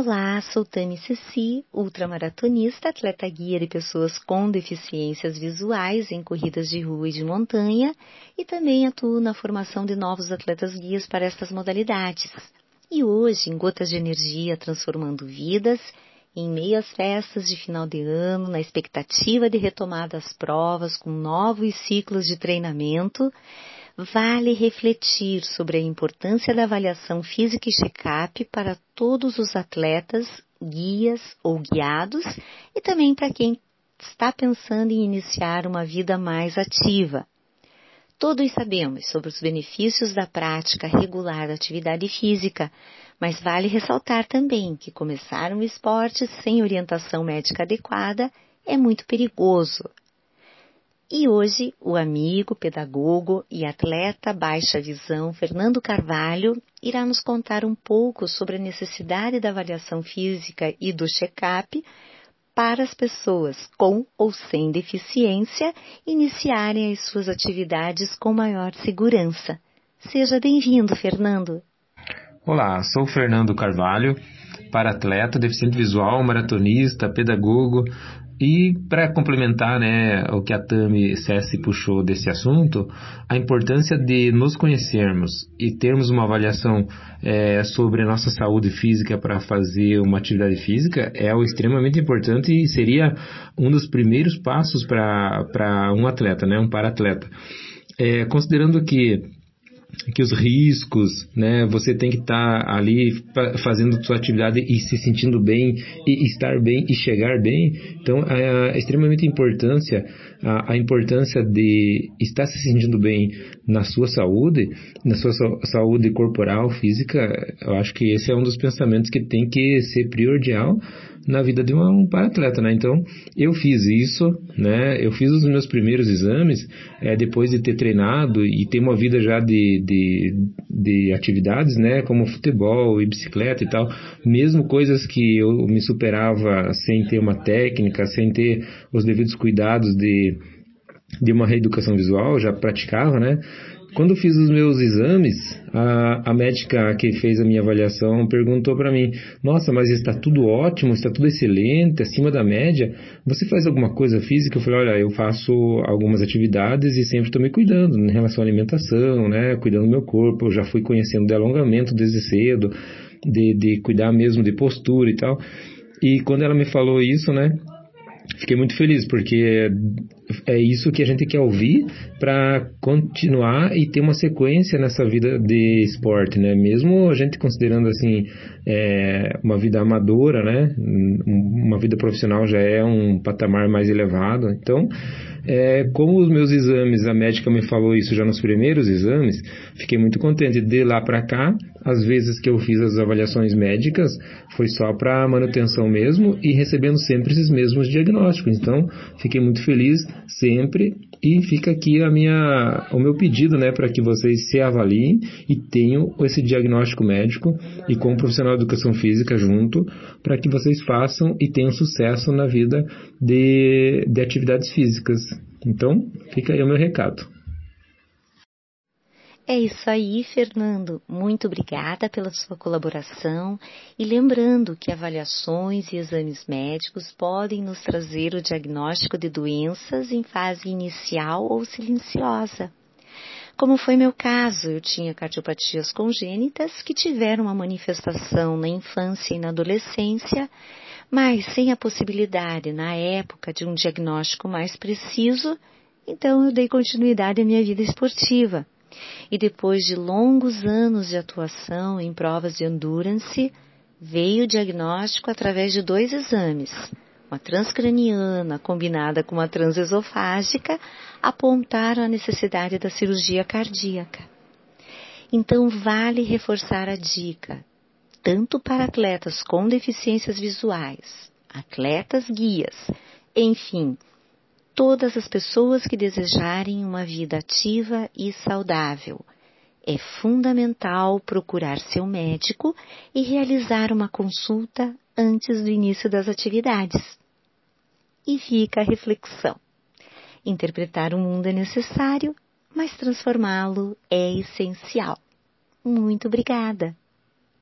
Olá, sou Tami Ceci, ultramaratonista, atleta guia de pessoas com deficiências visuais em corridas de rua e de montanha e também atuo na formação de novos atletas guias para estas modalidades. E hoje, em Gotas de Energia Transformando Vidas, em meio às festas de final de ano, na expectativa de retomar das provas com novos ciclos de treinamento, vale refletir sobre a importância da avaliação física e check-up para todos os atletas, guias ou guiados e também para quem está pensando em iniciar uma vida mais ativa. Todos sabemos sobre os benefícios da prática regular da atividade física, mas vale ressaltar também que começar um esporte sem orientação médica adequada é muito perigoso. E hoje, o amigo, pedagogo e atleta baixa visão Fernando Carvalho irá nos contar um pouco sobre a necessidade da avaliação física e do check-up para as pessoas com ou sem deficiência iniciarem as suas atividades com maior segurança. Seja bem-vindo, Fernando. Olá, sou Fernando Carvalho, para atleta, deficiente visual, maratonista, pedagogo, e para complementar né, o que a Tami Sessi puxou desse assunto, a importância de nos conhecermos e termos uma avaliação é, sobre a nossa saúde física para fazer uma atividade física é extremamente importante e seria um dos primeiros passos para um atleta, né, um para-atleta. É, considerando que que os riscos, né? Você tem que estar tá ali fazendo sua atividade e se sentindo bem e estar bem e chegar bem. Então, é, é extremamente importância a, a, importância de estar se sentindo bem na sua saúde, na sua saúde corporal, física. Eu acho que esse é um dos pensamentos que tem que ser primordial na vida de um para-atleta, né? Então, eu fiz isso, né? Eu fiz os meus primeiros exames é, depois de ter treinado e ter uma vida já de, de, de atividades, né? Como futebol e bicicleta e tal. Mesmo coisas que eu me superava sem ter uma técnica, sem ter os devidos cuidados de de uma reeducação visual, já praticava, né? Quando fiz os meus exames, a, a médica que fez a minha avaliação perguntou para mim: Nossa, mas está tudo ótimo, está tudo excelente, acima da média. Você faz alguma coisa física? Eu falei: Olha, eu faço algumas atividades e sempre estou me cuidando em relação à alimentação, né? Cuidando do meu corpo. Eu já fui conhecendo de alongamento desde cedo, de, de cuidar mesmo de postura e tal. E quando ela me falou isso, né? Fiquei muito feliz, porque é isso que a gente quer ouvir para continuar e ter uma sequência nessa vida de esporte, né? Mesmo a gente considerando assim é, uma vida amadora, né? Uma vida profissional já é um patamar mais elevado. Então, é, como os meus exames, a médica me falou isso já nos primeiros exames, fiquei muito contente. De lá para cá, as vezes que eu fiz as avaliações médicas, foi só para manutenção mesmo e recebendo sempre esses mesmos diagnósticos. Então, fiquei muito feliz sempre e fica aqui a minha, o meu pedido, né, para que vocês se avaliem e tenham esse diagnóstico médico e com o profissional de educação física junto, para que vocês façam e tenham sucesso na vida de, de atividades físicas. Então, fica aí o meu recado. É isso aí, Fernando. Muito obrigada pela sua colaboração e lembrando que avaliações e exames médicos podem nos trazer o diagnóstico de doenças em fase inicial ou silenciosa. Como foi meu caso, eu tinha cardiopatias congênitas que tiveram uma manifestação na infância e na adolescência, mas sem a possibilidade, na época, de um diagnóstico mais preciso, então eu dei continuidade à minha vida esportiva e depois de longos anos de atuação em provas de endurance, veio o diagnóstico através de dois exames. Uma transcraniana combinada com uma transesofágica apontaram a necessidade da cirurgia cardíaca. Então vale reforçar a dica, tanto para atletas com deficiências visuais, atletas guias, enfim, todas as pessoas que desejarem uma vida ativa e saudável. é fundamental procurar seu médico e realizar uma consulta antes do início das atividades. E fica a reflexão. Interpretar o mundo é necessário, mas transformá-lo é essencial. Muito obrigada!